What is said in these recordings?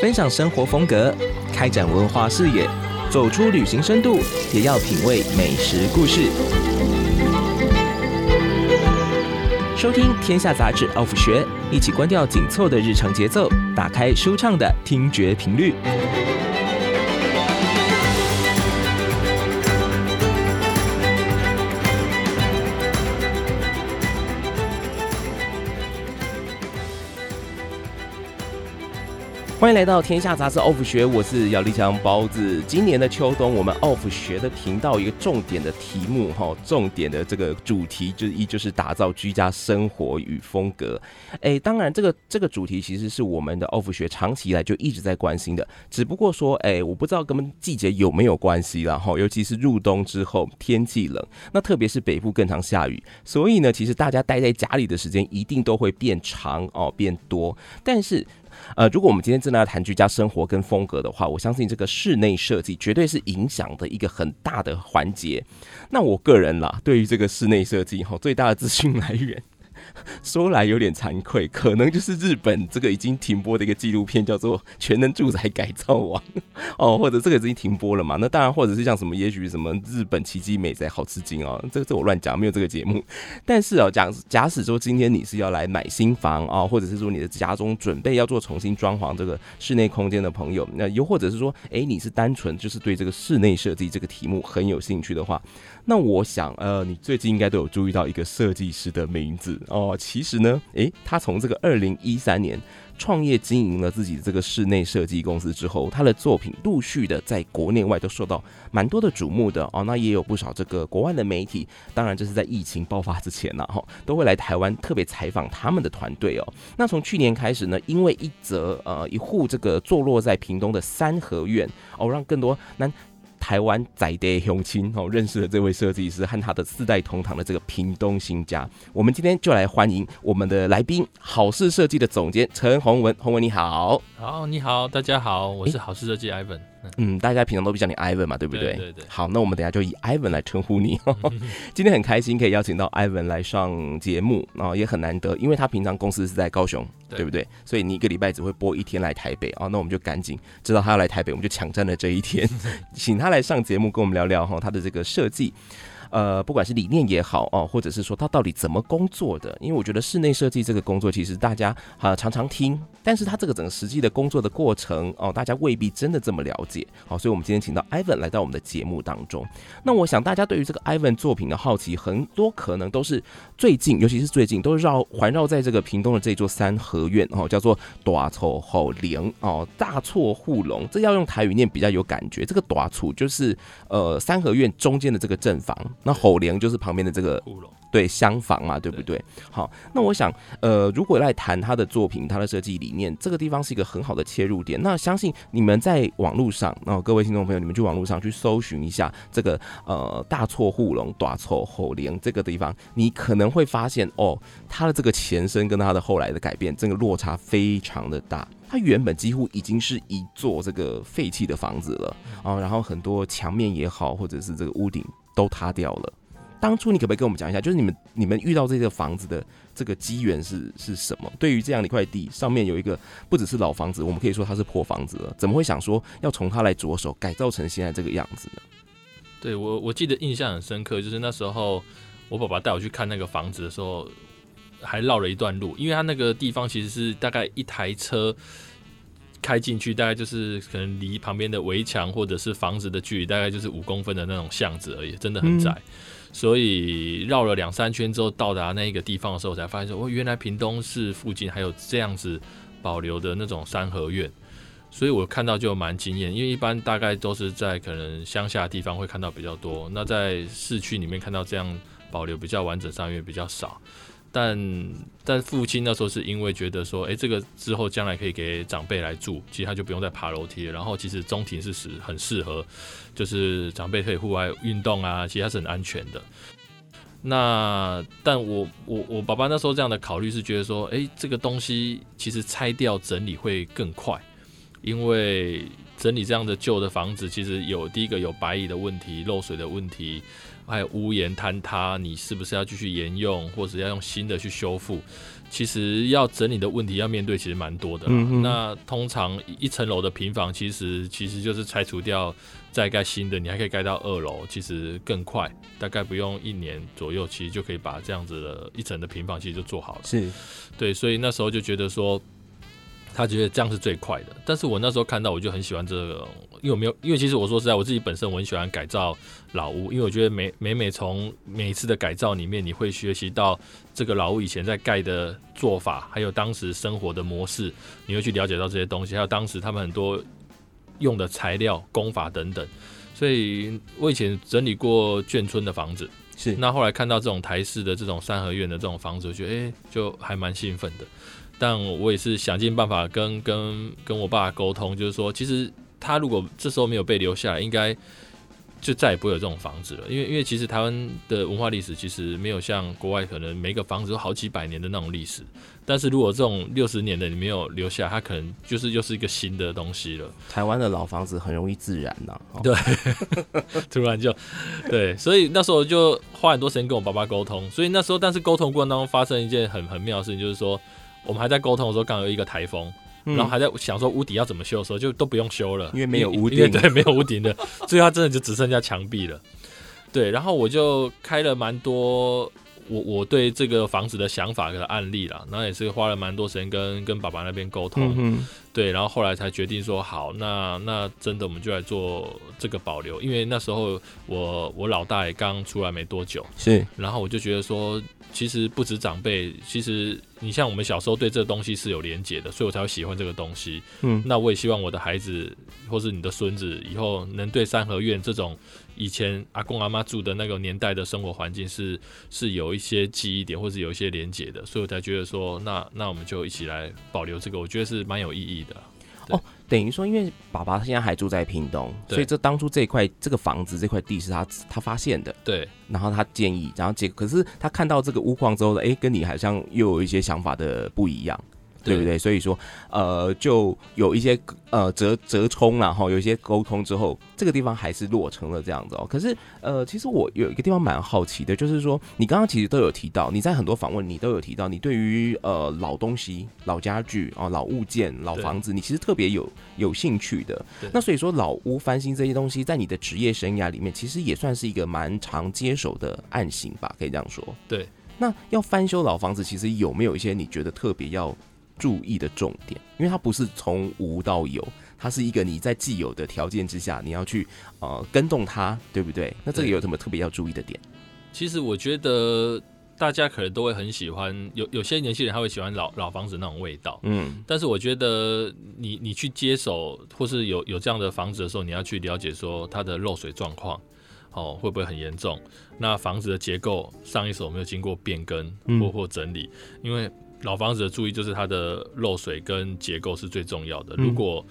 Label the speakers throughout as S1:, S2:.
S1: 分享生活风格，开展文化视野，走出旅行深度，也要品味美食故事。收听《天下杂志》奥福学，一起关掉紧凑的日常节奏，打开舒畅的听觉频率。欢迎来到天下杂志 Off 学，我是姚立强包子。今年的秋冬，我们 Off 学的频道一个重点的题目哈，重点的这个主题之一就是打造居家生活与风格。哎，当然这个这个主题其实是我们的 Off 学长期以来就一直在关心的，只不过说哎，我不知道跟季节有没有关系了哈，尤其是入冬之后天气冷，那特别是北部更常下雨，所以呢，其实大家待在家里的时间一定都会变长哦，变多，但是。呃，如果我们今天真的要谈居家生活跟风格的话，我相信这个室内设计绝对是影响的一个很大的环节。那我个人啦，对于这个室内设计哈，最大的资讯来源。说来有点惭愧，可能就是日本这个已经停播的一个纪录片，叫做《全能住宅改造王》哦，或者这个已经停播了嘛？那当然，或者是像什么，也许什么日本奇迹美宅好吃惊哦，这个这我乱讲，没有这个节目。但是哦，假假使说今天你是要来买新房啊，或者是说你的家中准备要做重新装潢这个室内空间的朋友，那又或者是说，哎，你是单纯就是对这个室内设计这个题目很有兴趣的话。那我想，呃，你最近应该都有注意到一个设计师的名字哦。其实呢，诶，他从这个二零一三年创业经营了自己这个室内设计公司之后，他的作品陆续的在国内外都受到蛮多的瞩目的哦。那也有不少这个国外的媒体，当然这是在疫情爆发之前呐，哈，都会来台湾特别采访他们的团队哦。那从去年开始呢，因为一则呃一户这个坐落在屏东的三合院哦，让更多男。台湾在地乡亲哦，认识了这位设计师和他的四代同堂的这个屏东新家。我们今天就来欢迎我们的来宾，好事设计的总监陈宏文。宏文你好，
S2: 好，你好，大家好，我是好事设计 Ivan。
S1: 嗯，大家平常都比较你 Ivan 嘛，对不对？
S2: 对对对。
S1: 好，那我们等下就以 Ivan 来称呼你。今天很开心可以邀请到 Ivan 来上节目，然后也很难得，因为他平常公司是在高雄，对，对不对？所以你一个礼拜只会播一天来台北啊，那我们就赶紧知道他要来台北，我们就抢占了这一天，请他来上节目跟我们聊聊哈他的这个设计。呃，不管是理念也好哦，或者是说他到底怎么工作的，因为我觉得室内设计这个工作，其实大家啊常常听，但是他这个整个实际的工作的过程哦，大家未必真的这么了解。好，所以我们今天请到 Ivan 来到我们的节目当中。那我想大家对于这个 Ivan 作品的好奇，很多可能都是最近，尤其是最近，都是绕环绕在这个屏东的这座三合院哦，叫做大厝后龙哦，大厝护龙，这要用台语念比较有感觉。这个大厝就是呃三合院中间的这个正房。那吼梁就是旁边的这个对厢房嘛，对不对？好，那我想，呃，如果来谈他的作品，他的设计理念，这个地方是一个很好的切入点。那相信你们在网络上，然后各位听众朋友，你们去网络上去搜寻一下这个呃大错护龙、大错吼梁这个地方，你可能会发现哦，它的这个前身跟它的后来的改变，这个落差非常的大。它原本几乎已经是一座这个废弃的房子了啊，然后很多墙面也好，或者是这个屋顶。都塌掉了。当初你可不可以跟我们讲一下，就是你们你们遇到这个房子的这个机缘是是什么？对于这样的一块地，上面有一个不只是老房子，我们可以说它是破房子了，怎么会想说要从它来着手改造成现在这个样子呢？
S2: 对，我我记得印象很深刻，就是那时候我爸爸带我去看那个房子的时候，还绕了一段路，因为它那个地方其实是大概一台车。开进去大概就是可能离旁边的围墙或者是房子的距离大概就是五公分的那种巷子而已，真的很窄。嗯、所以绕了两三圈之后到达那一个地方的时候，我才发现说，哦，原来屏东市附近还有这样子保留的那种三合院。所以我看到就蛮惊艳，因为一般大概都是在可能乡下的地方会看到比较多，那在市区里面看到这样保留比较完整三合院比较少。但但父亲那时候是因为觉得说，哎、这个之后将来可以给长辈来住，其实他就不用再爬楼梯了。然后其实中庭是适很适合，就是长辈可以户外运动啊，其实它是很安全的。那但我我我爸爸那时候这样的考虑是觉得说，哎、这个东西其实拆掉整理会更快，因为整理这样的旧的房子，其实有第一个有白蚁的问题、漏水的问题。还有屋檐坍塌，你是不是要继续沿用，或者要用新的去修复？其实要整理的问题要面对，其实蛮多的。嗯、那通常一层楼的平房，其实其实就是拆除掉，再盖新的，你还可以盖到二楼，其实更快，大概不用一年左右，其实就可以把这样子的一层的平房其实就做好了。
S1: 是，
S2: 对，所以那时候就觉得说。他觉得这样是最快的，但是我那时候看到我就很喜欢这个，因为我没有，因为其实我说实在，我自己本身我很喜欢改造老屋，因为我觉得每每每从每一次的改造里面，你会学习到这个老屋以前在盖的做法，还有当时生活的模式，你会去了解到这些东西，还有当时他们很多用的材料、工法等等。所以我以前整理过眷村的房子，是那后来看到这种台式的这种三合院的这种房子，我觉得哎、欸，就还蛮兴奋的。但我也是想尽办法跟跟跟我爸沟通，就是说，其实他如果这时候没有被留下来，应该就再也不会有这种房子了。因为因为其实台湾的文化历史其实没有像国外可能每个房子都好几百年的那种历史。但是如果这种六十年的你没有留下，它可能就是又是一个新的东西了。
S1: 台湾的老房子很容易自燃呐、啊，
S2: 对，突然就对，所以那时候就花很多时间跟我爸爸沟通。所以那时候，但是沟通过程当中发生一件很很妙的事情，就是说。我们还在沟通的时候，刚好有一个台风，嗯、然后还在想说屋顶要怎么修的时候，就都不用修了，
S1: 因为没有屋顶，
S2: 对，没有屋顶的，最后它真的就只剩下墙壁了。对，然后我就开了蛮多我我对这个房子的想法跟案例啦，然后也是花了蛮多时间跟跟爸爸那边沟通，对，然后后来才决定说好，那那真的我们就来做这个保留，因为那时候我我老大也刚出来没多久，
S1: 是，
S2: 然后我就觉得说。其实不止长辈，其实你像我们小时候对这个东西是有连结的，所以我才会喜欢这个东西。嗯，那我也希望我的孩子或是你的孙子以后能对三合院这种以前阿公阿妈住的那个年代的生活环境是是有一些记忆点，或是有一些连结的，所以我才觉得说，那那我们就一起来保留这个，我觉得是蛮有意义的。
S1: 哦，等于说，因为爸爸现在还住在屏东，所以这当初这块这个房子这块地是他他发现的，
S2: 对。
S1: 然后他建议，然后结可是他看到这个屋况之后呢，哎，跟你好像又有一些想法的不一样。对不对？所以说，呃，就有一些呃折折冲，然后有一些沟通之后，这个地方还是落成了这样子哦。可是，呃，其实我有一个地方蛮好奇的，就是说，你刚刚其实都有提到，你在很多访问你都有提到，你对于呃老东西、老家具啊、老物件、老房子，你其实特别有有兴趣的。那所以说，老屋翻新这些东西，在你的职业生涯里面，其实也算是一个蛮常接手的案型吧？可以这样说。
S2: 对。
S1: 那要翻修老房子，其实有没有一些你觉得特别要？注意的重点，因为它不是从无到有，它是一个你在既有的条件之下，你要去呃跟动它，对不对？那这个有什么特别要注意的点？
S2: 其实我觉得大家可能都会很喜欢，有有些年轻人他会喜欢老老房子那种味道，嗯。但是我觉得你你去接手或是有有这样的房子的时候，你要去了解说它的漏水状况，哦会不会很严重？那房子的结构上一手没有经过变更或或整理？嗯、因为老房子的注意就是它的漏水跟结构是最重要的。如果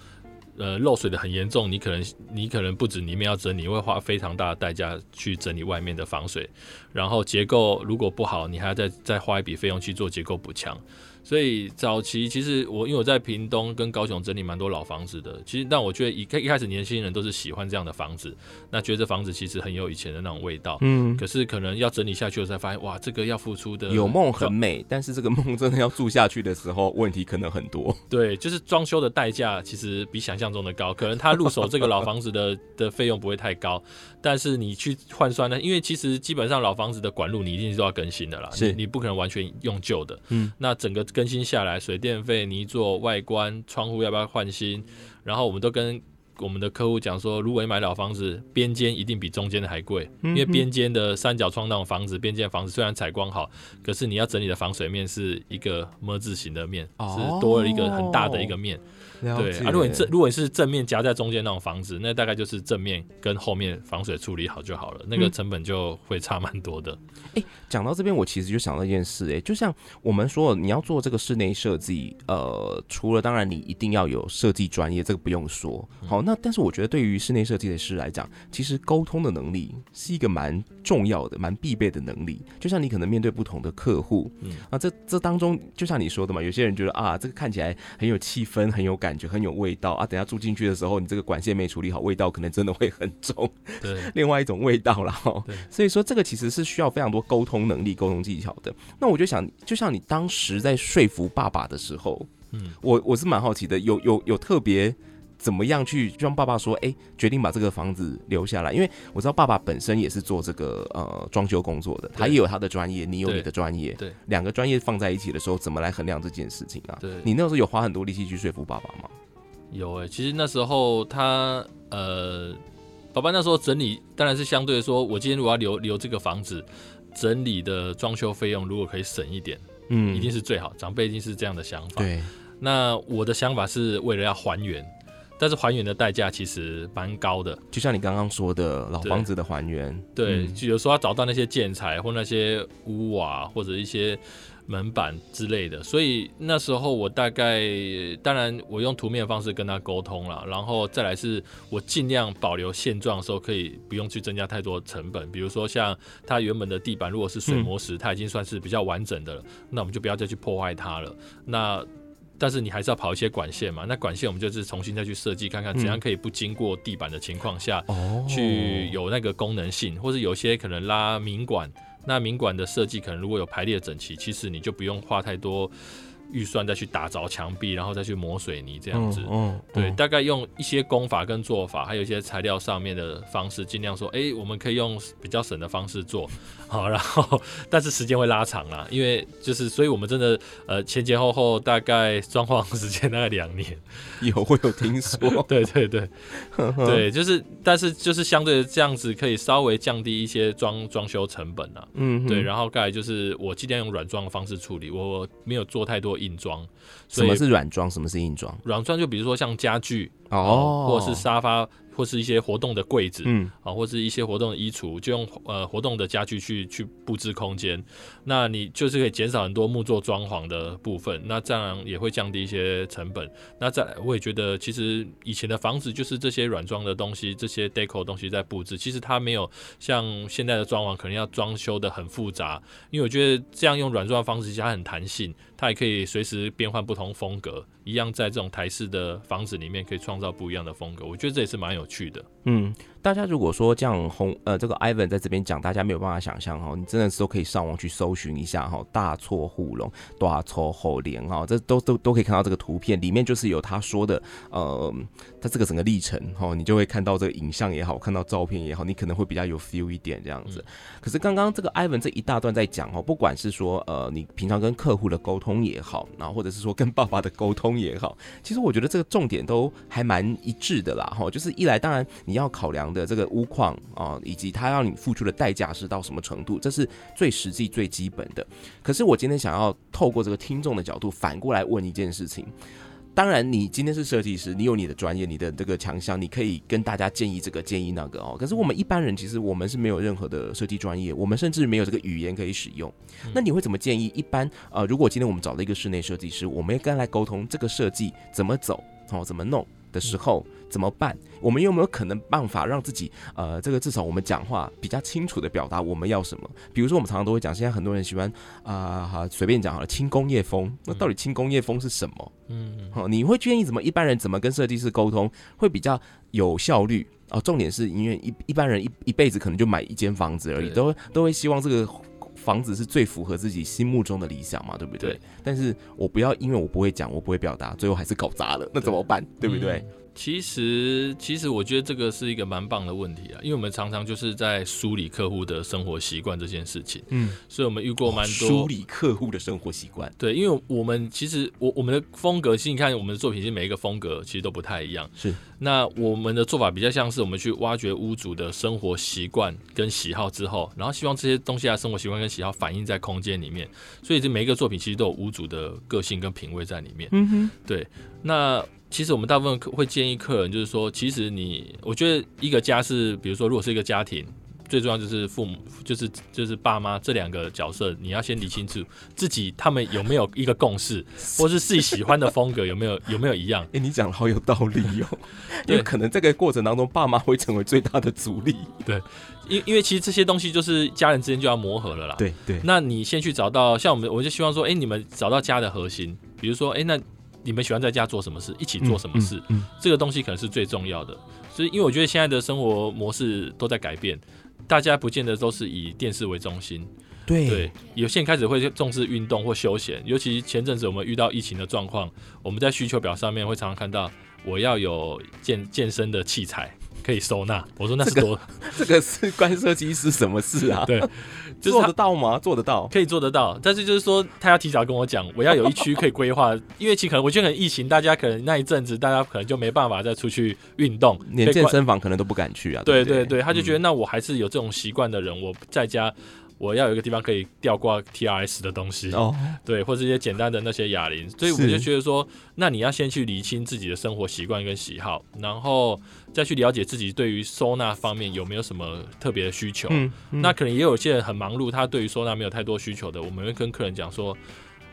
S2: 呃漏水的很严重，你可能你可能不止里面要整理，你会花非常大的代价去整理外面的防水。然后结构如果不好，你还要再再花一笔费用去做结构补强。所以早期其实我因为我在屏东跟高雄整理蛮多老房子的，其实但我觉得一开一开始年轻人都是喜欢这样的房子，那觉得这房子其实很有以前的那种味道，嗯，可是可能要整理下去我才发现，哇，这个要付出的
S1: 有梦很美，但是这个梦真的要住下去的时候，问题可能很多。
S2: 对，就是装修的代价其实比想象中的高，可能他入手这个老房子的 的费用不会太高，但是你去换算呢，因为其实基本上老房子的管路你一定是都要更新的啦，是你，你不可能完全用旧的，嗯，那整个。更新下来，水电费、泥做、外观、窗户要不要换新？然后我们都跟我们的客户讲说，如果你买老房子，边间一定比中间的还贵，因为边间的三角窗那种房子，边间房子虽然采光好，可是你要整理的防水面是一个么字形的面，是多了一个很大的一个面。对啊，如果你正如果你是正面夹在中间那种房子，那大概就是正面跟后面防水处理好就好了，那个成本就会差蛮多的。
S1: 哎、嗯，讲到这边，我其实就想到一件事、欸，哎，就像我们说，你要做这个室内设计，呃，除了当然你一定要有设计专业，这个不用说。好，那但是我觉得对于室内设计的师来讲，其实沟通的能力是一个蛮重要的、蛮必备的能力。就像你可能面对不同的客户，嗯啊，这这当中就像你说的嘛，有些人觉得啊，这个看起来很有气氛、很有感觉、很有味道啊，等下住进去的时候，你这个管线没处理好，味道可能真的会很重。
S2: 对，
S1: 另外一种味道了哈。对，所以说这个其实是需要非常多沟通能力、沟通技巧的。那我就想，就像你当时在说服爸爸的时候，嗯，我我是蛮好奇的，有有有特别。怎么样去让爸爸说，哎、欸，决定把这个房子留下来？因为我知道爸爸本身也是做这个呃装修工作的，他也有他的专业，你有你的专业，对，两个专业放在一起的时候，怎么来衡量这件事情啊？对，你那时候有花很多力气去说服爸爸吗？
S2: 有哎、欸，其实那时候他呃，爸爸那时候整理，当然是相对说，我今天如果要留留这个房子，整理的装修费用如果可以省一点，嗯，一定是最好，长辈一定是这样的想法。对，那我的想法是为了要还原。但是还原的代价其实蛮高的，
S1: 就像你刚刚说的老房子的还原，
S2: 对，就有时候要找到那些建材或那些屋瓦或者一些门板之类的，所以那时候我大概，当然我用图面的方式跟他沟通了，然后再来是我尽量保留现状的时候，可以不用去增加太多成本，比如说像它原本的地板如果是水磨石，它已经算是比较完整的了，嗯、那我们就不要再去破坏它了，那。但是你还是要跑一些管线嘛？那管线我们就是重新再去设计，看看怎样可以不经过地板的情况下，去有那个功能性，或是有些可能拉明管，那明管的设计可能如果有排列整齐，其实你就不用花太多。预算再去打凿墙壁，然后再去磨水泥这样子，嗯，对，大概用一些工法跟做法，还有一些材料上面的方式，尽量说，哎，我们可以用比较省的方式做，好，然后但是时间会拉长啦，因为就是，所以我们真的呃前前后后大概装潢时间大概两年，
S1: 有会有听说，
S2: 对对对，对，就是但是就是相对的这样子可以稍微降低一些装装修成本啊，嗯，对，然后盖就是我尽量用软装的方式处理，我没有做太多。硬装，
S1: 什么是软装？什么是硬装？
S2: 软装就比如说像家具哦，或者是沙发。或是一些活动的柜子，嗯，啊，或是一些活动的衣橱，就用呃活动的家具去去布置空间，那你就是可以减少很多木作装潢的部分，那这样也会降低一些成本。那再来，我也觉得其实以前的房子就是这些软装的东西，这些 deco 东西在布置，其实它没有像现在的装潢可能要装修的很复杂，因为我觉得这样用软装的方式，其实它很弹性，它也可以随时变换不同风格，一样在这种台式的房子里面可以创造不一样的风格，我觉得这也是蛮有趣的，
S1: 嗯。大家如果说这样红呃，这个 Ivan 在这边讲，大家没有办法想象哈，你真的是都可以上网去搜寻一下哈，大错户龙，大错后连哈，这都都都可以看到这个图片，里面就是有他说的呃，他这个整个历程哈，你就会看到这个影像也好，看到照片也好，你可能会比较有 feel 一点这样子。可是刚刚这个 Ivan 这一大段在讲哦，不管是说呃，你平常跟客户的沟通也好，然后或者是说跟爸爸的沟通也好，其实我觉得这个重点都还蛮一致的啦哈，就是一来当然你要考量。的这个屋况啊，以及他让你付出的代价是到什么程度，这是最实际、最基本的。可是我今天想要透过这个听众的角度，反过来问一件事情。当然，你今天是设计师，你有你的专业，你的这个强项，你可以跟大家建议这个、建议那个哦。可是我们一般人，其实我们是没有任何的设计专业，我们甚至没有这个语言可以使用。那你会怎么建议？一般呃，如果今天我们找了一个室内设计师，我们要跟他来沟通这个设计怎么走，哦，怎么弄？的时候怎么办？我们有没有可能办法让自己呃，这个至少我们讲话比较清楚的表达我们要什么？比如说我们常常都会讲，现在很多人喜欢啊，好随便讲好了，轻工业风。那到底轻工业风是什么？嗯，好，你会建议怎么一般人怎么跟设计师沟通会比较有效率？哦，重点是因为一一般人一一辈子可能就买一间房子而已，都都会希望这个。房子是最符合自己心目中的理想嘛，对不对？对，但是我不要，因为我不会讲，我不会表达，最后还是搞砸了，那怎么办？对，对不对？嗯其实，其实我觉得这个是一个蛮棒的问题啊，因为我们常常就是在梳理客户的生活习惯这件事情，嗯，所以我们遇过蛮多梳理客户的生活习惯。
S2: 对，因为我们其实我我们的风格，其实你看我们的作品，其实每一个风格其实都不太一样。是，那我们的做法比较像是我们去挖掘屋主的生活习惯跟喜好之后，然后希望这些东西啊，生活习惯跟喜好反映在空间里面，所以这每一个作品其实都有屋主的个性跟品味在里面。嗯哼，对，那。其实我们大部分会建议客人，就是说，其实你，我觉得一个家是，比如说，如果是一个家庭，最重要就是父母，就是就是爸妈这两个角色，你要先理清楚自己他们有没有一个共识，或是自己喜欢的风格有没有 有没有一样。
S1: 哎、欸，你讲的好有道理哦，因为可能这个过程当中，爸妈会成为最大的阻力。
S2: 对，因因为其实这些东西就是家人之间就要磨合了啦。
S1: 对对，
S2: 那你先去找到像我们，我就希望说，哎、欸，你们找到家的核心，比如说，哎、欸，那你们喜欢在家做什么事，一起做什么事，嗯嗯嗯、这个东西可能是最重要的。所以，因为我觉得现在的生活模式都在改变。大家不见得都是以电视为中心，
S1: 对
S2: 对，有些人开始会重视运动或休闲，尤其前阵子我们遇到疫情的状况，我们在需求表上面会常常看到，我要有健健身的器材。可以收纳，我说那是多，
S1: 这个、这个是关设计师什么事啊？
S2: 对，
S1: 就是、做得到吗？做得到，
S2: 可以做得到，但是就是说他要提早跟我讲，我要有一区可以规划，因为其实可能我觉得可能疫情，大家可能那一阵子大家可能就没办法再出去运动，
S1: 连健身房可能都不敢去啊。对
S2: 对对，他就觉得那我还是有这种习惯的人，我在家。我要有一个地方可以吊挂 TRS 的东西，哦，对，或者一些简单的那些哑铃，所以我就觉得说，那你要先去理清自己的生活习惯跟喜好，然后再去了解自己对于收纳方面有没有什么特别的需求。嗯嗯、那可能也有些人很忙碌，他对于收纳没有太多需求的，我们会跟客人讲说，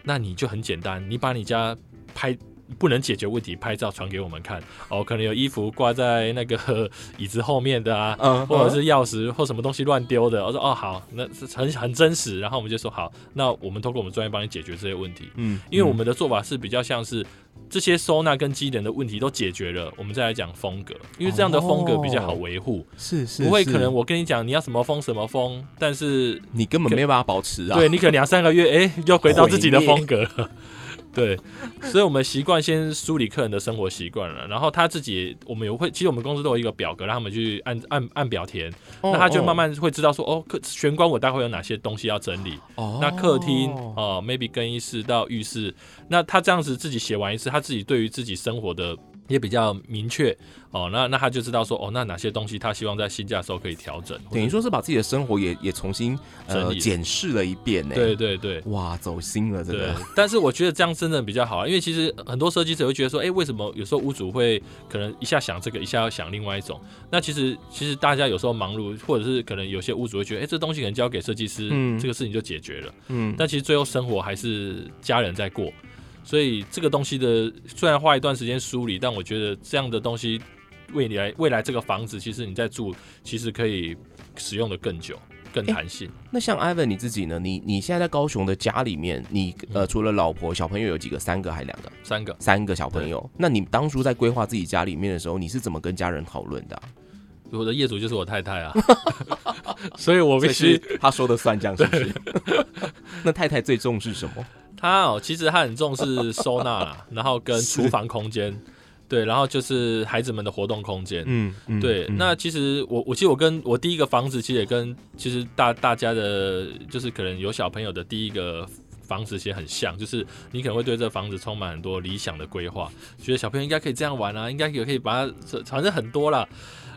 S2: 那你就很简单，你把你家拍。不能解决问题，拍照传给我们看哦。可能有衣服挂在那个 椅子后面的啊，嗯、或者是钥匙或什么东西乱丢的。我说哦好，那是很很真实。然后我们就说好，那我们通过我们专业帮你解决这些问题。嗯，因为我们的做法是比较像是这些收纳跟机能的问题都解决了，我们再来讲风格，因为这样的风格比较好维护。是是，不会可能我跟你讲你要什么风什么风，但是
S1: 你根本没办法保持啊。
S2: 对，你可能两三个月哎、欸、又回到自己的风格。对，所以我们习惯先梳理客人的生活习惯了，然后他自己，我们也会，其实我们公司都有一个表格，让他们去按按按表填，那他就慢慢会知道说，哦，客玄关我待会有哪些东西要整理，哦，那客厅哦，maybe 更衣室到浴室，那他这样子自己写完一次，他自己对于自己生活的。也比较明确哦，那那他就知道说哦，那哪些东西他希望在新家的时候可以调整，
S1: 等于说是把自己的生活也也重新呃检视了一遍呢。
S2: 对对对，
S1: 哇，走心了这个。对，
S2: 但是我觉得这样真的比较好啊，因为其实很多设计者会觉得说，哎、欸，为什么有时候屋主会可能一下想这个，一下要想另外一种？那其实其实大家有时候忙碌，或者是可能有些屋主会觉得，哎、欸，这东西可能交给设计师，嗯，这个事情就解决了，嗯，但其实最后生活还是家人在过。所以这个东西的虽然花一段时间梳理，但我觉得这样的东西未来未来这个房子，其实你在住，其实可以使用的更久、更弹性。欸、
S1: 那像 Ivan 你自己呢？你你现在在高雄的家里面，你呃除了老婆小朋友有几个？三个还两个？
S2: 三个，
S1: 三个小朋友。那你当初在规划自己家里面的时候，你是怎么跟家人讨论的、啊？
S2: 我的业主就是我太太啊，所以我必须
S1: 他说的算，这样是不是？那太太最重视什么？
S2: 他哦，其实他很重视收纳啦，然后跟厨房空间，对，然后就是孩子们的活动空间，嗯，对。嗯、那其实我，我其实我跟我第一个房子，其实也跟其实大大家的，就是可能有小朋友的第一个房子其实很像，就是你可能会对这个房子充满很多理想的规划，觉得小朋友应该可以这样玩啊，应该也可以把它，反正很多啦。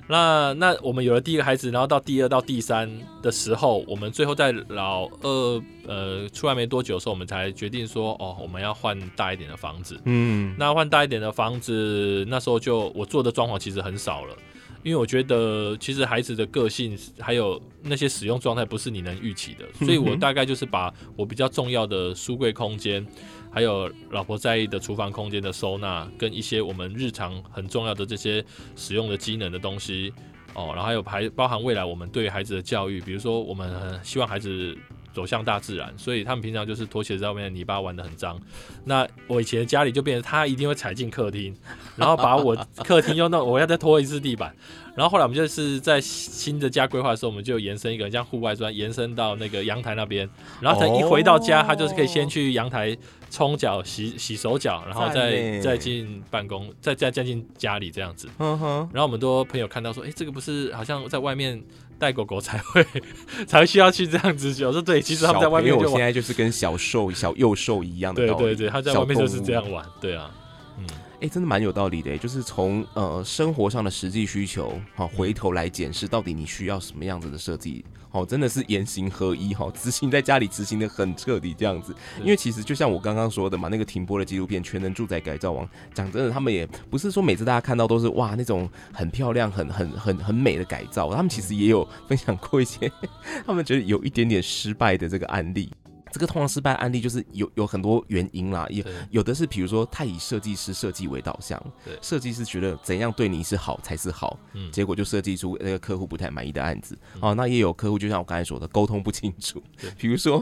S2: 那那我们有了第一个孩子，然后到第二到第三的时候，我们最后在老二呃出来没多久的时候，我们才决定说，哦，我们要换大一点的房子。嗯，那换大一点的房子，那时候就我做的装潢其实很少了，因为我觉得其实孩子的个性还有那些使用状态不是你能预期的，所以我 大概就是把我比较重要的书柜空间。还有老婆在意的厨房空间的收纳，跟一些我们日常很重要的这些使用的机能的东西。哦，然后还有还包含未来我们对孩子的教育，比如说我们希望孩子走向大自然，所以他们平常就是拖鞋在外面的泥巴玩的很脏。那我以前家里就变成他一定会踩进客厅，然后把我 客厅用到我要再拖一次地板。然后后来我们就是在新的家规划的时候，我们就延伸一个像户外砖，延伸到那个阳台那边。然后他一回到家，他就是可以先去阳台冲脚、洗洗手脚，然后再再进办公，再再再进家里这样子。然后我们多朋友看到说，哎，这个不是好像在外面带狗狗才会 才会需要去这样子？我说对，其实他们在外面就，
S1: 我现在就是跟小兽小幼兽一样的。
S2: 对对对，他在外面就是这样玩。对啊，嗯。
S1: 哎、欸，真的蛮有道理的，就是从呃生活上的实际需求，好回头来检视到底你需要什么样子的设计，好，真的是言行合一，好执行在家里执行的很彻底这样子。因为其实就像我刚刚说的嘛，那个停播的纪录片《全能住宅改造王》，讲真的，他们也不是说每次大家看到都是哇那种很漂亮、很很很很美的改造，他们其实也有分享过一些 他们觉得有一点点失败的这个案例。这个通常失败案例就是有有很多原因啦，有有的是比如说太以设计师设计为导向，设计师觉得怎样对你是好才是好，结果就设计出那个客户不太满意的案子。哦，那也有客户就像我刚才说的沟通不清楚，比如说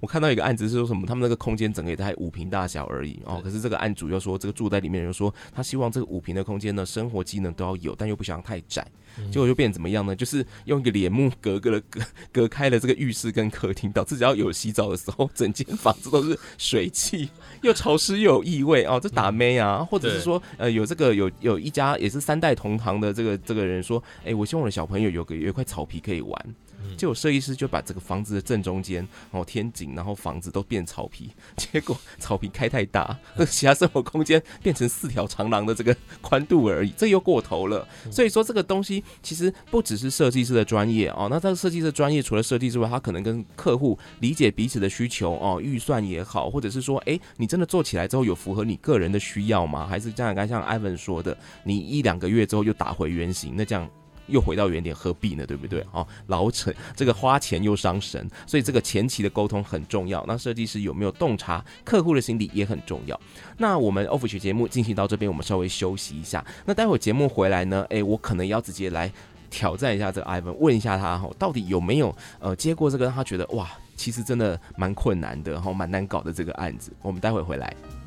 S1: 我看到一个案子是说什么，他们那个空间整个也才五平大小而已。哦，可是这个案主又说这个住在里面的人说他希望这个五平的空间呢生活机能都要有，但又不想太窄。结果就变成怎么样呢？就是用一个帘幕隔隔了隔隔开了这个浴室跟客厅，导致只要有洗澡的时候，整间房子都是水汽，又潮湿又有异味哦。这打咩啊？或者是说，呃，有这个有有一家也是三代同堂的这个这个人说，哎，我希望我的小朋友有个有一块草皮可以玩。就有设计师就把这个房子的正中间然后天井，然后房子都变草皮，结果草皮开太大，那 其他生活空间变成四条长廊的这个宽度而已，这又过头了。所以说这个东西其实不只是设计师的专业哦，那这个设计师的专业除了设计之外，他可能跟客户理解彼此的需求哦，预算也好，或者是说，哎，你真的做起来之后有符合你个人的需要吗？还是这样？刚才像 Ivan 说的，你一两个月之后又打回原形，那这样。又回到原点，何必呢？对不对？哦，老成这个花钱又伤神，所以这个前期的沟通很重要。那设计师有没有洞察客户的心理也很重要。那我们 Off 学节目进行到这边，我们稍微休息一下。那待会节目回来呢？诶，我可能要直接来挑战一下这个 Ivan，问一下他哈，到底有没有呃接过这个让他觉得哇，其实真的蛮困难的，哈，蛮难搞的这个案子。我们待会回来。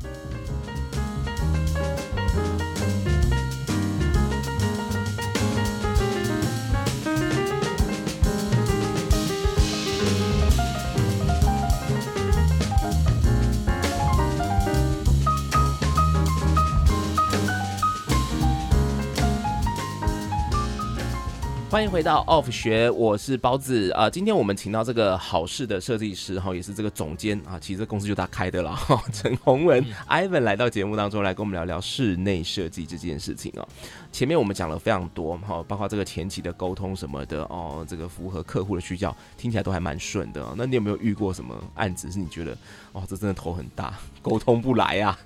S1: 欢迎回到 Off 学，我是包子啊。今天我们请到这个好事的设计师哈，也是这个总监啊，其实这公司就他开的了 哈。陈宏文、嗯、Ivan 来到节目当中来跟我们聊聊室内设计这件事情啊。前面我们讲了非常多哈，包括这个前期的沟通什么的哦，这个符合客户的需要，听起来都还蛮顺的。那你有没有遇过什么案子是你觉得哦，这真的头很大，沟通不来啊？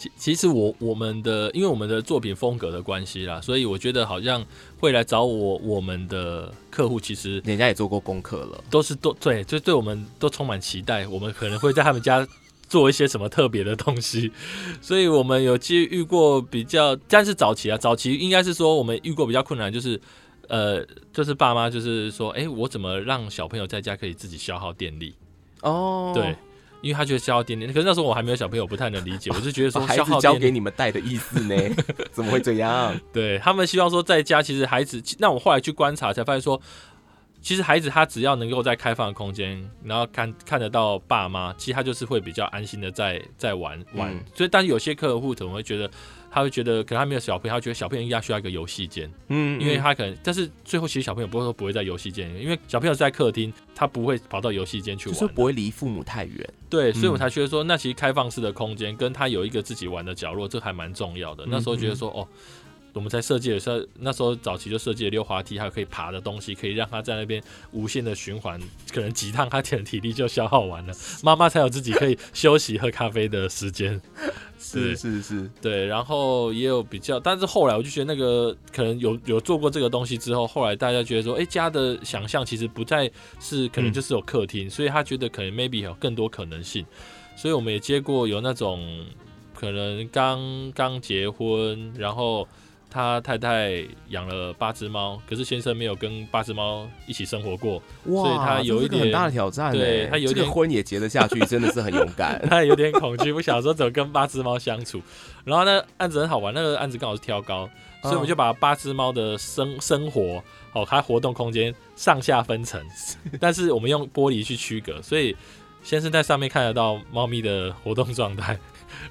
S2: 其其实我我们的因为我们的作品风格的关系啦，所以我觉得好像会来找我我们的客户，其实
S1: 人家也做过功课了，
S2: 都是都对，就对我们都充满期待。我们可能会在他们家做一些什么特别的东西，所以我们有机遇过比较，但是早期啊，早期应该是说我们遇过比较困难，就是呃，就是爸妈就是说，哎，我怎么让小朋友在家可以自己消耗电力？哦，对。因为他觉得消耗电力，可是那时候我还没有小朋友，不太能理解。我是觉得说，孩子
S1: 交给你们带的意思呢？怎么会这样？
S2: 对，他们希望说在家，其实孩子，那我后来去观察才发现说，其实孩子他只要能够在开放的空间，然后看看得到爸妈，其实他就是会比较安心的在在玩玩。嗯、所以，但是有些客户可能会觉得。他会觉得，可能他没有小朋友，他觉得小朋友应该需要一个游戏间，嗯，因为他可能，但是最后其实小朋友不会说不会在游戏间，因为小朋友是在客厅，他不会跑到游戏间去玩，
S1: 就是不会离父母太远，
S2: 对，所以我才觉得说，那其实开放式的空间跟他有一个自己玩的角落，这还蛮重要的。那时候觉得说，哦。我们在设计的时候，那时候早期就设计了溜滑梯，还有可以爬的东西，可以让他在那边无限的循环，可能几趟他体体力就消耗完了，妈妈才有自己可以休息喝咖啡的时间。
S1: 是是是，
S2: 对。然后也有比较，但是后来我就觉得那个可能有有做过这个东西之后，后来大家觉得说，哎，家的想象其实不再是可能就是有客厅，嗯、所以他觉得可能 maybe 有更多可能性。所以我们也接过有那种可能刚刚结婚，然后。他太太养了八只猫，可是先生没有跟八只猫一起生活过，哇所以他有一点
S1: 很大的挑战。
S2: 对，他有点、这个、婚
S1: 也结得下去，真的是很勇敢。
S2: 他有点恐惧，不晓得说怎么跟八只猫相处。然后那案子很好玩，那个案子刚好是挑高，所以我们就把八只猫的生生活哦，它活动空间上下分层，但是我们用玻璃去区隔，所以先生在上面看得到猫咪的活动状态，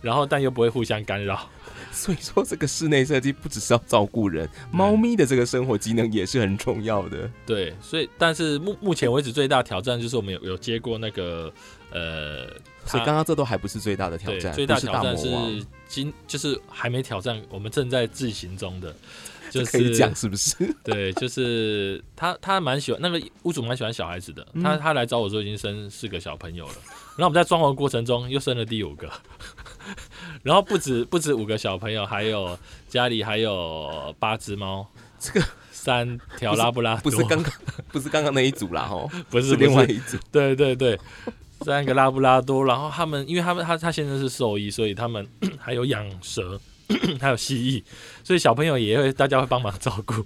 S2: 然后但又不会互相干扰。
S1: 所以说，这个室内设计不只是要照顾人，猫咪的这个生活机能也是很重要的。
S2: 对，所以但是目目前为止最大挑战就是我们有有接过那个呃，
S1: 所以刚刚这都还不是最大的挑战，
S2: 最大挑战是今就是还没挑战，我们正在进行中的。就是、
S1: 可以讲是不是？
S2: 对，就是他，他蛮喜欢那个屋主，蛮喜欢小孩子的。他他来找我说已经生四个小朋友了，然后我们在装潢过程中又生了第五个，然后不止不止五个小朋友，还有家里还有八只猫，这个三条拉布拉多，
S1: 不是刚刚不是刚刚那一组啦吼，
S2: 不是，
S1: 是另外一组，
S2: 对对对，三个拉布拉多，然后他们因为他们他他现在是兽医，所以他们 还有养蛇。还有蜥蜴，所以小朋友也会，大家会帮忙照顾。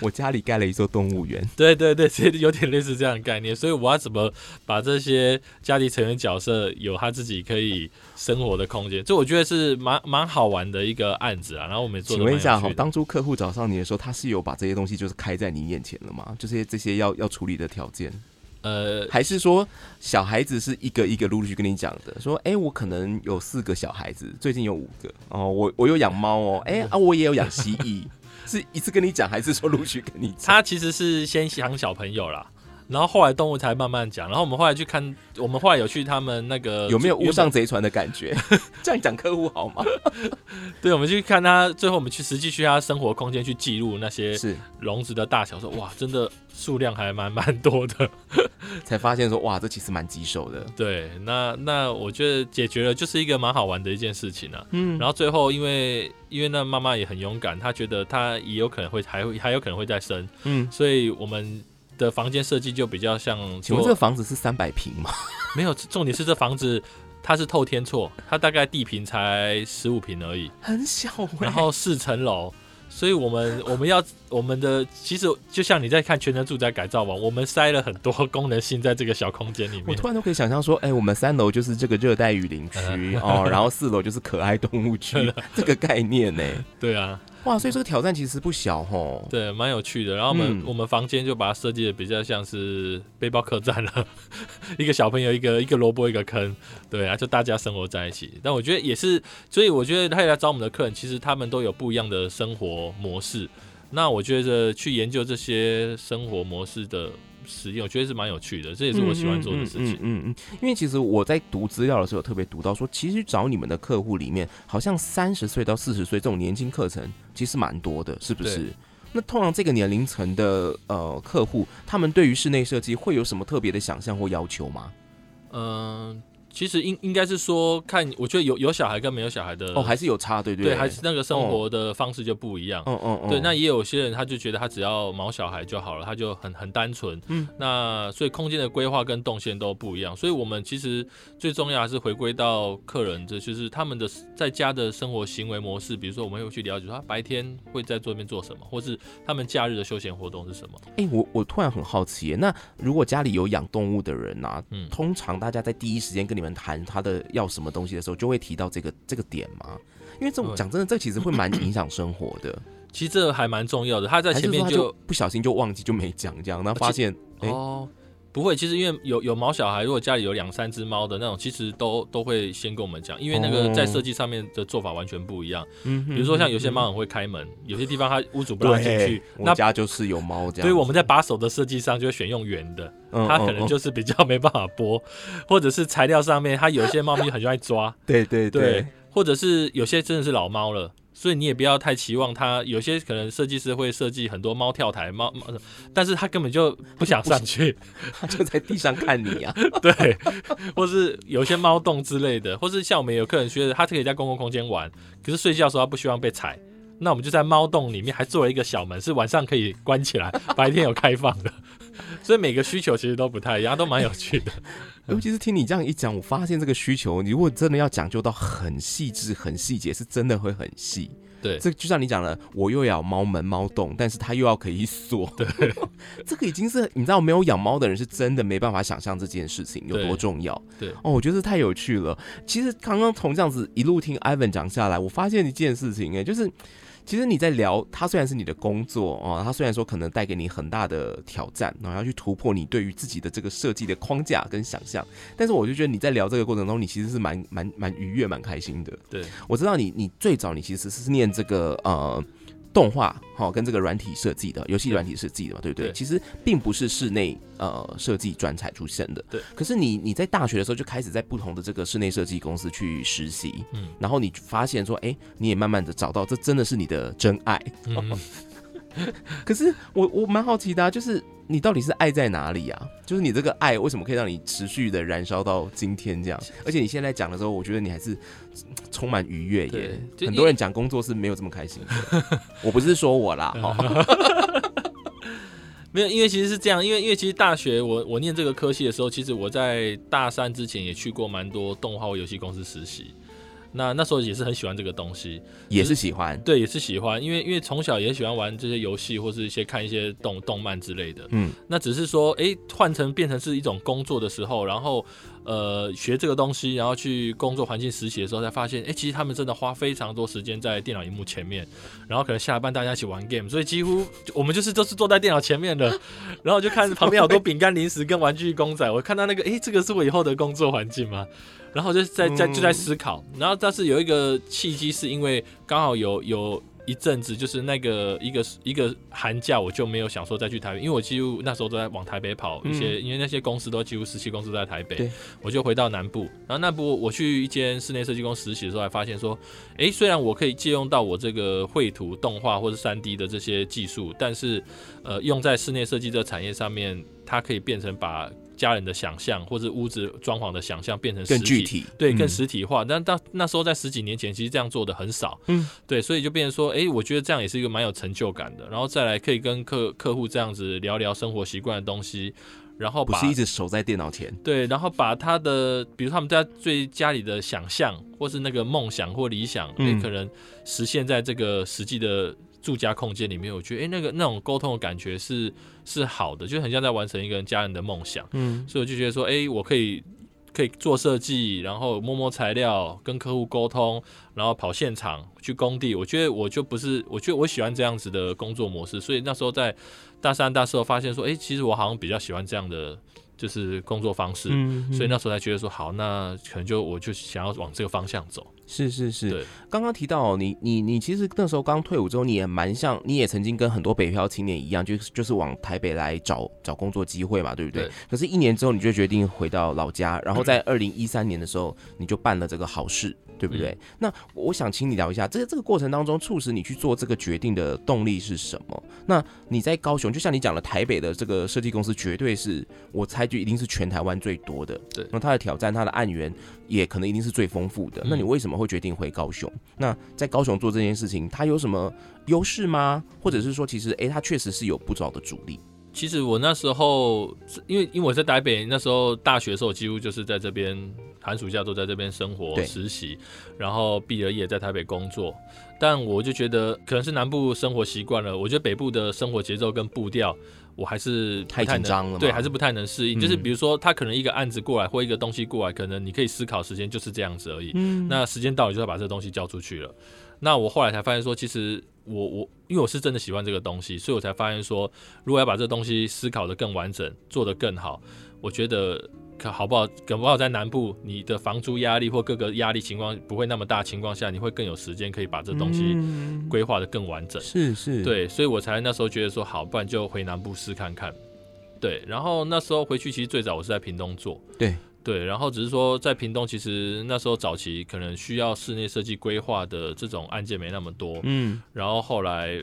S1: 我家里盖了一座动物园，
S2: 对 对对，其实有点类似这样的概念。所以我要怎么把这些家庭成员角色有他自己可以生活的空间？这我觉得是蛮蛮好玩的一个案子啊。然后我们做，
S1: 请问一下哈，当初客户找上你的时候，他是有把这些东西就是开在你眼前了吗？就是这些要要处理的条件。呃，还是说小孩子是一个一个陆陆续跟你讲的，说，哎、欸，我可能有四个小孩子，最近有五个哦，我我有养猫哦，哎、欸、啊，我也有养蜥蜴，是一次跟你讲，还是说陆续跟你讲？
S2: 他其实是先想小朋友啦。然后后来动物才慢慢讲，然后我们后来去看，我们后来有去他们那个
S1: 有没有误上贼船的感觉？这样讲客户好吗？
S2: 对，我们去看他，最后我们去实际去他生活空间去记录那些是笼子的大小，说哇，真的数量还蛮蛮多的，
S1: 才发现说哇，这其实蛮棘手的。
S2: 对，那那我觉得解决了就是一个蛮好玩的一件事情啊。嗯，然后最后因为因为那妈妈也很勇敢，她觉得她也有可能会还会还有可能会再生，嗯，所以我们。的房间设计就比较像，
S1: 请问这个房子是三百平吗？
S2: 没有，重点是这房子它是透天厝，它大概地平才十五平而已，
S1: 很小，欸。
S2: 然后四层楼，所以我们 我们要我们的其实就像你在看全能住宅改造网，我们塞了很多功能性在这个小空间里面。
S1: 我突然都可以想象说，哎、欸，我们三楼就是这个热带雨林区哦，然后四楼就是可爱动物区，这个概念呢？
S2: 对啊。
S1: 哇，所以这个挑战其实不小吼。
S2: 对，蛮有趣的。然后我们、嗯、我们房间就把它设计的比较像是背包客栈了，一个小朋友一个一个萝卜一个坑，对啊，就大家生活在一起。但我觉得也是，所以我觉得他也来找我们的客人，其实他们都有不一样的生活模式。那我觉得去研究这些生活模式的。实验我觉得是蛮有趣的，这也是我喜欢做的事情。嗯嗯，嗯，嗯，
S1: 因为其实我在读资料的时候，特别读到说，其实找你们的客户里面，好像三十岁到四十岁这种年轻课程，其实蛮多的，是不是？那通常这个年龄层的呃客户，他们对于室内设计会有什么特别的想象或要求吗？嗯、呃。其实应应该是说，看我觉得有有小孩跟没有小孩的哦，还是有差，对对，
S2: 对，还是那个生活的方式就不一样。嗯嗯嗯。对，那也有些人他就觉得他只要毛小孩就好了，他就很很单纯。嗯。那所以空间的规划跟动线都不一样，所以我们其实最重要还是回归到客人，这就是他们的在家的生活行为模式。比如说，我们会去了解他白天会在这边做什么，或是他们假日的休闲活动是什么。
S1: 哎、欸，我我突然很好奇，那如果家里有养动物的人啊，嗯，通常大家在第一时间跟你们。谈他的要什么东西的时候，就会提到这个这个点嘛，因为这种讲真的，这其实会蛮影响生活的。
S2: 其实这还蛮重要的，他在前面就，
S1: 就不小心就忘记就没讲这样，然后发现哎。哦
S2: 不会，其实因为有有毛小孩，如果家里有两三只猫的那种，其实都都会先跟我们讲，因为那个在设计上面的做法完全不一样。嗯，比如说像有些猫很会开门，有些地方它屋主不让进去，
S1: 那家就是有猫这样。
S2: 所以我们在把手的设计上就会选用圆的，它可能就是比较没办法拨，或者是材料上面它有一些猫咪很喜欢抓。
S1: 对对对，对，
S2: 或者是有些真的是老猫了。所以你也不要太期望它，有些可能设计师会设计很多猫跳台猫猫，但是他根本就不想上去，
S1: 他 就在地上看你啊。
S2: 对，或是有些猫洞之类的，或是像我们有客人觉得他可以在公共空间玩，可是睡觉的时候他不希望被踩，那我们就在猫洞里面还做了一个小门，是晚上可以关起来，白天有开放的。所以每个需求其实都不太一样，都蛮有趣的。
S1: 尤其是听你这样一讲，我发现这个需求，你如果真的要讲究到很细致、很细节，是真的会很细。
S2: 对，
S1: 这就像你讲了，我又要猫门、猫洞，但是它又要可以锁。
S2: 对，
S1: 这个已经是你知道，没有养猫的人是真的没办法想象这件事情有多重要。
S2: 对，
S1: 哦，我觉得太有趣了。其实刚刚从这样子一路听 Ivan 讲下来，我发现一件事情，哎，就是。其实你在聊，它虽然是你的工作哦，它虽然说可能带给你很大的挑战，然后要去突破你对于自己的这个设计的框架跟想象，但是我就觉得你在聊这个过程中，你其实是蛮蛮蛮愉悦、蛮开心的。
S2: 对，
S1: 我知道你，你最早你其实是念这个呃动画好跟这个软体设计的游戏软体设计的嘛，对不对？
S2: 对
S1: 其实并不是室内呃设计专才出身的。
S2: 对。
S1: 可是你你在大学的时候就开始在不同的这个室内设计公司去实习，嗯，然后你发现说，哎，你也慢慢的找到这真的是你的真爱。嗯。可是我我蛮好奇的啊，就是你到底是爱在哪里啊？就是你这个爱为什么可以让你持续的燃烧到今天这样？而且你现在讲的时候，我觉得你还是充满愉悦耶。很多人讲工作是没有这么开心的。我不是说我啦，哈，
S2: 没有，因为其实是这样，因为因为其实大学我我念这个科系的时候，其实我在大三之前也去过蛮多动画或游戏公司实习。那那时候也是很喜欢这个东西，
S1: 也是喜欢，
S2: 对，也是喜欢，因为因为从小也喜欢玩这些游戏或是一些看一些动动漫之类的，嗯，那只是说，哎、欸，换成变成是一种工作的时候，然后呃学这个东西，然后去工作环境实习的时候，才发现，哎、欸，其实他们真的花非常多时间在电脑荧幕前面，然后可能下班大家一起玩 game，所以几乎我们就是都是坐在电脑前面的，然后就看旁边好多饼干、零食跟玩具公仔，我看到那个，哎、欸，这个是我以后的工作环境吗？然后就在在就在思考，然后但是有一个契机，是因为刚好有有一阵子，就是那个一个一个寒假，我就没有想说再去台北，因为我几乎那时候都在往台北跑一些，因为那些公司都几乎实习公司都在台北，我就回到南部。然后那部我去一间室内设计公司实习的时候，还发现说，诶，虽然我可以借用到我这个绘图、动画或者三 D 的这些技术，但是呃，用在室内设计这个产业上面，它可以变成把。家人的想象或者屋子装潢的想象变成实体，
S1: 更具体，
S2: 对，更实体化。嗯、但到那时候在十几年前，其实这样做的很少，嗯，对，所以就变成说，哎、欸，我觉得这样也是一个蛮有成就感的。然后再来可以跟客客户这样子聊聊生活习惯的东西，然后把
S1: 不是一直守在电脑前，
S2: 对，然后把他的，比如他们家最家里的想象，或是那个梦想或理想，也、可能实现在这个实际的。住家空间里面，我觉得哎、欸，那个那种沟通的感觉是是好的，就很像在完成一个人家人的梦想。嗯，所以我就觉得说，哎、欸，我可以可以做设计，然后摸摸材料，跟客户沟通，然后跑现场去工地。我觉得我就不是，我觉得我喜欢这样子的工作模式。所以那时候在大三、大四，后发现说，哎、欸，其实我好像比较喜欢这样的。就是工作方式，嗯嗯，所以那时候才觉得说好，那可能就我就想要往这个方向走。
S1: 是是是，
S2: 对。
S1: 刚刚提到你你你其实那时候刚退伍之后，你也蛮像，你也曾经跟很多北漂青年一样，就就是往台北来找找工作机会嘛，对不对？对。可是，一年之后你就决定回到老家，然后在 二零一三年的时候，你就办了这个好事。对不对？嗯、那我想请你聊一下，这个这个过程当中促使你去做这个决定的动力是什么？那你在高雄，就像你讲的，台北的这个设计公司绝对是我猜就一定是全台湾最多的。对，那它的挑战，它的案源也可能一定是最丰富的。那你为什么会决定回高雄？嗯、那在高雄做这件事情，他有什么优势吗？或者是说，其实诶，他确实是有不少的阻力。
S2: 其实我那时候，因为因为我在台北，那时候大学的时候，几乎就是在这边寒暑假都在这边生活实习，然后毕了业在台北工作。但我就觉得可能是南部生活习惯了，我觉得北部的生活节奏跟步调，我还是
S1: 太紧张了，
S2: 对，还是不太能适应。就是比如说，他可能一个案子过来或一个东西过来，可能你可以思考时间就是这样子而已。嗯，那时间到了就要把这个东西交出去了。那我后来才发现说，其实我我因为我是真的喜欢这个东西，所以我才发现说，如果要把这个东西思考的更完整，做得更好，我觉得可好不好？搞不好在南部，你的房租压力或各个压力情况不会那么大情况下，你会更有时间可以把这东西规划的更完整。
S1: 是是，
S2: 对，所以我才那时候觉得说，好，不然就回南部试看看。对，然后那时候回去，其实最早我是在屏东做。
S1: 对。
S2: 对，然后只是说在屏东，其实那时候早期可能需要室内设计规划的这种案件没那么多，嗯，然后后来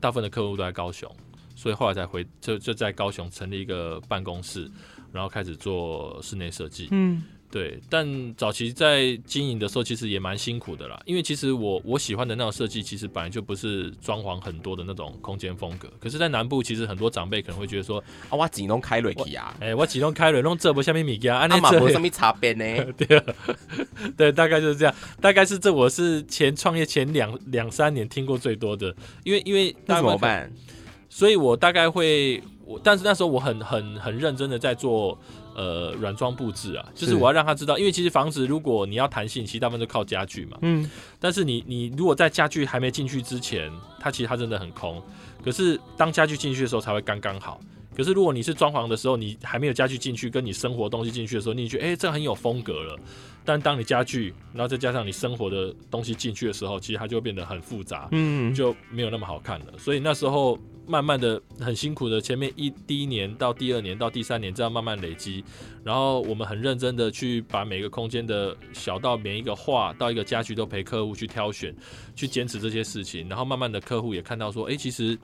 S2: 大部分的客户都在高雄，所以后来才回就就在高雄成立一个办公室，然后开始做室内设计，嗯。对，但早期在经营的时候，其实也蛮辛苦的啦。因为其实我我喜欢的那种设计，其实本来就不是装潢很多的那种空间风格。可是，在南部，其实很多长辈可能会觉得说：“啊，我只能开瑞奇啊，哎，我只能开瑞弄这不下面米家，啊，那马不上面差别呢？”对，对，大概就是这样。大概是这，我是前创业前两两三年听过最多的。因为因为
S1: 那怎么办？
S2: 所以我大概会我，但是那时候我很很很认真的在做。呃，软装布置啊，就是我要让他知道，因为其实房子如果你要弹性，其实大部分都靠家具嘛。嗯。但是你你如果在家具还没进去之前，它其实它真的很空。可是当家具进去的时候才会刚刚好，可是如果你是装潢的时候，你还没有家具进去，跟你生活东西进去的时候，你觉得哎、欸，这很有风格了。但当你家具，然后再加上你生活的东西进去的时候，其实它就会变得很复杂，嗯，就没有那么好看了。所以那时候慢慢的很辛苦的，前面一第一年到第二年到第三年这样慢慢累积，然后我们很认真的去把每个空间的小到每一个画到一个家具都陪客户去挑选，去坚持这些事情，然后慢慢的客户也看到说，哎、其实。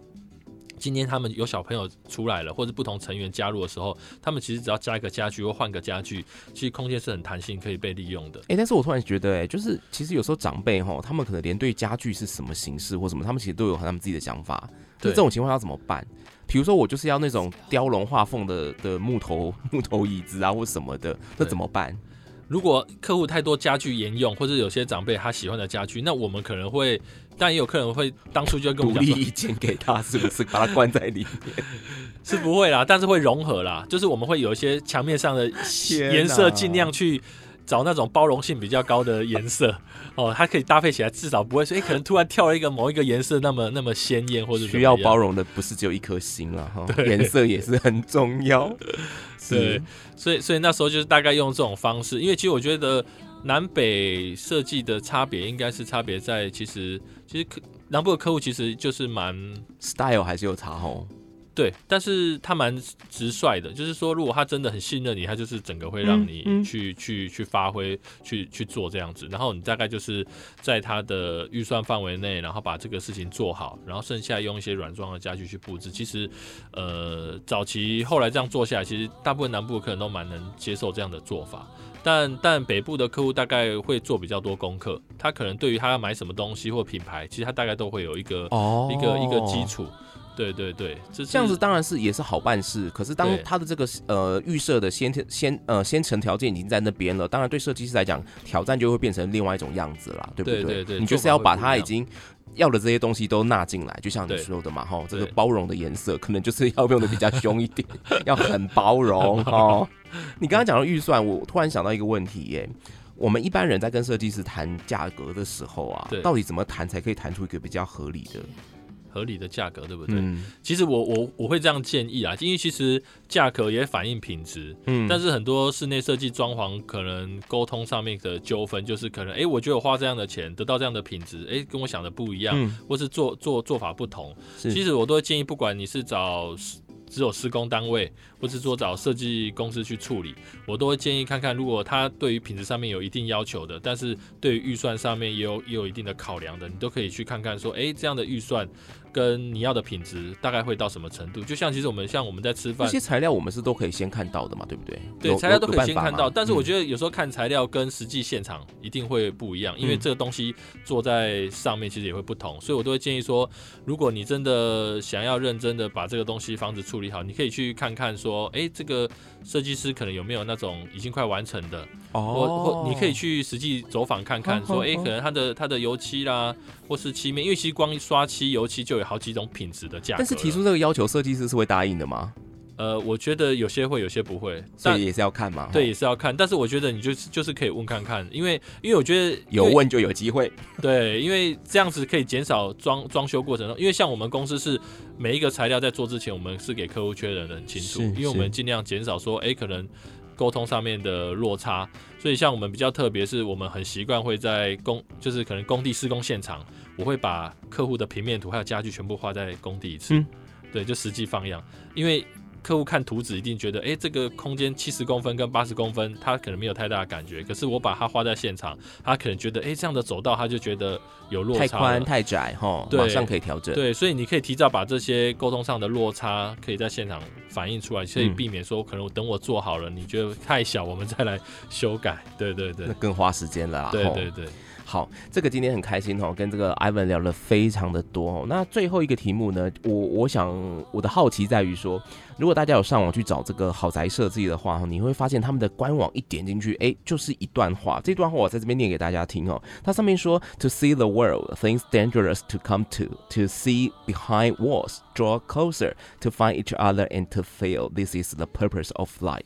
S2: 今天他们有小朋友出来了，或者不同成员加入的时候，他们其实只要加一个家具或换个家具，其实空间是很弹性，可以被利用的。
S1: 哎、欸，但是我突然觉得、欸，哎，就是其实有时候长辈哈，他们可能连对家具是什么形式或什么，他们其实都有他们自己的想法。对，这种情况要怎么办？比如说我就是要那种雕龙画凤的的木头木头椅子啊，或什么的，那怎么办？
S2: 如果客户太多家具沿用，或者有些长辈他喜欢的家具，那我们可能会，但也有客人会当初就跟我们讲，
S1: 独立意见给他，是不是把他关在里面？
S2: 是不会啦，但是会融合啦，就是我们会有一些墙面上的颜色，尽量去找那种包容性比较高的颜色 哦，它可以搭配起来，至少不会说，哎、欸，可能突然跳了一个某一个颜色那么那么鲜艳，或者
S1: 需要包容的不是只有一颗心了哈，颜色也是很重要。
S2: 对，所以所以那时候就是大概用这种方式，因为其实我觉得南北设计的差别应该是差别在其实其实客南部的客户其实就是蛮
S1: style 还是有差哦。
S2: 对，但是他蛮直率的，就是说，如果他真的很信任你，他就是整个会让你去、嗯嗯、去去，发挥，去去做这样子。然后你大概就是在他的预算范围内，然后把这个事情做好，然后剩下用一些软装的家具去布置。其实，呃，早期后来这样做下来，其实大部分南部的客人都蛮能接受这样的做法。但但北部的客户大概会做比较多功课，他可能对于他要买什么东西或品牌，其实他大概都会有一个、哦、一个一个基础。对对对，这
S1: 样子当然是也是好办事。可是当他的这个呃预设的先天先呃先成条件已经在那边了，当然对设计师来讲挑战就会变成另外一种样子了，对不对？
S2: 对对对，
S1: 你就是要把他已经要的这些东西都纳进来，就像你说的嘛，哈，这个包容的颜色可能就是要用的比较凶一点，要很包容哦。你刚刚讲到预算，我突然想到一个问题耶，我们一般人在跟设计师谈价格的时候啊，到底怎么谈才可以谈出一个比较合理的？
S2: 合理的价格，对不对？嗯、其实我我我会这样建议啊，因为其实价格也反映品质。嗯，但是很多室内设计装潢可能沟通上面的纠纷，就是可能哎、欸，我觉得我花这样的钱得到这样的品质，哎、欸，跟我想的不一样，嗯、或是做做做法不同。其实我都会建议，不管你是找只有施工单位，或是说找设计公司去处理，我都会建议看看，如果他对于品质上面有一定要求的，但是对于预算上面也有也有一定的考量的，你都可以去看看说，哎、欸，这样的预算。跟你要的品质大概会到什么程度？就像其实我们像我们在吃饭，这
S1: 些材料我们是都可以先看到的嘛，对不对？
S2: 对，材料都可以先看到。但是我觉得有时候看材料跟实际现场一定会不一样，因为这个东西做在上面其实也会不同。所以我都会建议说，如果你真的想要认真的把这个东西房子处理好，你可以去看看说，哎，这个设计师可能有没有那种已经快完成的哦，或或你可以去实际走访看看，说，哎，可能他的他的油漆啦，或是漆面，因为其实光刷漆油漆就有好几种品质的价格，
S1: 但是提出这个要求，设计师是会答应的吗？
S2: 呃，我觉得有些会，有些不会，
S1: 所以也是要看嘛。
S2: 对，也是要看。但是我觉得你就是就是可以问看看，因为因为我觉得
S1: 有问就有机会。
S2: 对，因为这样子可以减少装装修过程中，因为像我们公司是每一个材料在做之前，我们是给客户确认的很清楚，因为我们尽量减少说，哎、欸，可能沟通上面的落差。所以像我们比较特别，是我们很习惯会在工，就是可能工地施工现场。我会把客户的平面图还有家具全部画在工地一次，嗯、对，就实际放样，因为。客户看图纸一定觉得，哎、欸，这个空间七十公分跟八十公分，他可能没有太大的感觉。可是我把它画在现场，他可能觉得，哎、欸，这样的走道他就觉得有落差，太宽
S1: 太窄，哈，马上可以调整。
S2: 对，所以你可以提早把这些沟通上的落差可以在现场反映出来，所以避免说可能我等我做好了，你觉得太小，我们再来修改。对对对，
S1: 那更花时间了。
S2: 对对对。
S1: 好，这个今天很开心哦，跟这个 Ivan 聊了非常的多哦。那最后一个题目呢，我我想我的好奇在于说，如果大家有上网去找这个豪宅设计的话，你会发现他们的官网一点进去，哎，就是一段话。这段话我在这边念给大家听哦。它上面说：To see the world, things dangerous to come to. To see behind walls, draw closer. To find each other and to feel this is the purpose of life。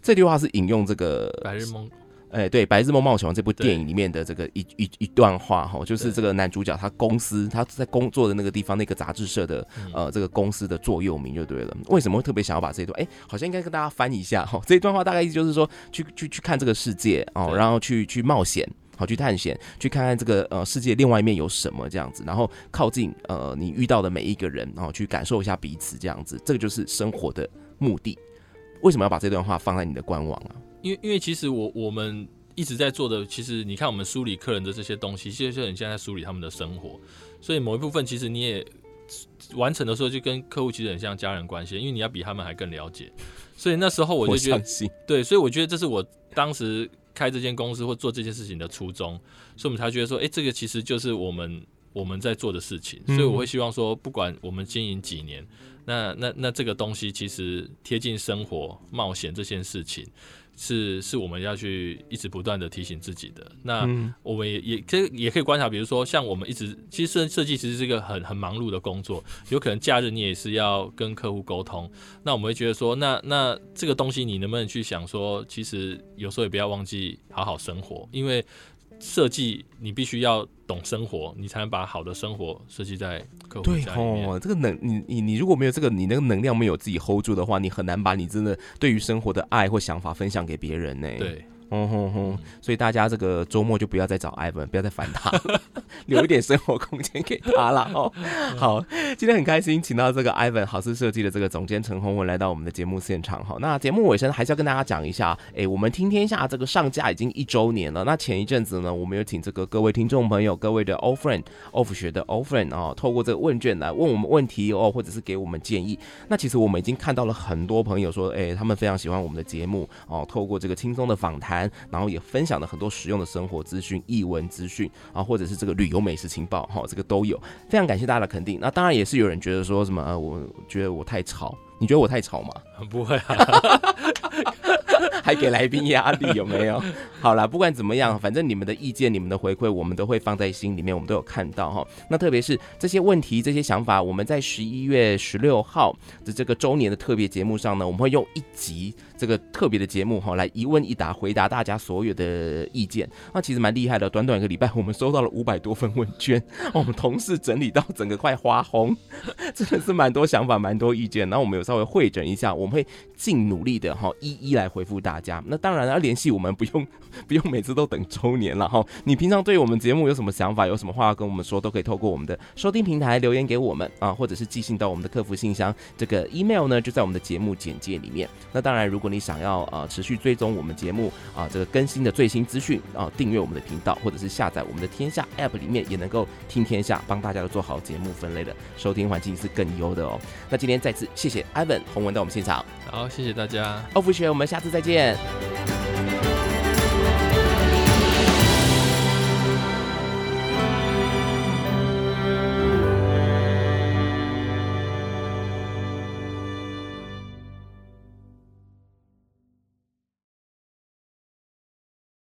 S1: 这句话是引用这个
S2: 白日梦。
S1: 哎，对，《白日梦冒险王》这部电影里面的这个一一一段话哈，就是这个男主角他公司他在工作的那个地方那个杂志社的呃这个公司的座右铭就对了。为什么会特别想要把这一段？哎，好像应该跟大家翻一下哈。这一段话大概意思就是说，去去去看这个世界哦，然后去去冒险，好去探险，去看看这个呃世界另外一面有什么这样子，然后靠近呃你遇到的每一个人，然后去感受一下彼此这样子，这个就是生活的目的。为什么要把这段话放在你的官网啊？
S2: 因为因为其实我我们一直在做的，其实你看我们梳理客人的这些东西，其实就是你现在在梳理他们的生活，所以某一部分其实你也完成的时候，就跟客户其实很像家人关系，因为你要比他们还更了解。所以那时候我就觉得，对，所以我觉得这是我当时开这间公司或做这件事情的初衷，所以我们才觉得说，哎，这个其实就是我们我们在做的事情，所以我会希望说，不管我们经营几年。那那那这个东西其实贴近生活、冒险这件事情，是是我们要去一直不断的提醒自己的。那我们也也可以也可以观察，比如说像我们一直其实设设计其实是一个很很忙碌的工作，有可能假日你也是要跟客户沟通。那我们会觉得说，那那这个东西你能不能去想说，其实有时候也不要忘记好好生活，因为。设计你必须要懂生活，你才能把好的生活设计在客户。
S1: 对哦，这个能你你你如果没有这个，你那个能量没有自己 hold 住的话，你很难把你真的对于生活的爱或想法分享给别人呢。
S2: 对。
S1: 嗯哼哼，所以大家这个周末就不要再找 Ivan，不要再烦他了，留一点生活空间给他了哦。好，今天很开心，请到这个 Ivan 好事设计的这个总监陈宏文来到我们的节目现场好。那节目尾声还是要跟大家讲一下，哎，我们听天下这个上架已经一周年了。那前一阵子呢，我们有请这个各位听众朋友、各位的 old friend，off 学的 old friend 啊，透过这个问卷来问我们问题哦，或者是给我们建议。那其实我们已经看到了很多朋友说，哎，他们非常喜欢我们的节目哦，透过这个轻松的访谈，然后也。分享了很多实用的生活资讯、译文资讯啊，或者是这个旅游美食情报，哈，这个都有。非常感谢大家的肯定。那当然也是有人觉得说什么，呃，我觉得我太吵，你觉得我太吵吗？
S2: 不会啊。
S1: 还给来宾压力有没有？好啦，不管怎么样，反正你们的意见、你们的回馈，我们都会放在心里面，我们都有看到哈。那特别是这些问题、这些想法，我们在十一月十六号的这个周年的特别节目上呢，我们会用一集这个特别的节目哈，来一问一答，回答大家所有的意见。那其实蛮厉害的，短短一个礼拜，我们收到了五百多份问卷，我们同事整理到整个快花红，真的是蛮多想法、蛮多意见。然后我们有稍微会诊一下，我们会尽努力的哈，一一来回复大。大家，那当然要联系我们，不用 不用每次都等周年了哈。你平常对我们节目有什么想法，有什么话要跟我们说，都可以透过我们的收听平台留言给我们啊，或者是寄信到我们的客服信箱。这个 email 呢就在我们的节目简介里面。那当然，如果你想要啊持续追踪我们节目啊这个更新的最新资讯啊，订阅我们的频道，或者是下载我们的天下 app 里面也能够听天下，帮大家都做好节目分类的收听环境是更优的哦。那今天再次谢谢 Ivan 宏文到我们现场。
S2: 好，谢谢大家。
S1: 欧福学，我们下次再见。it.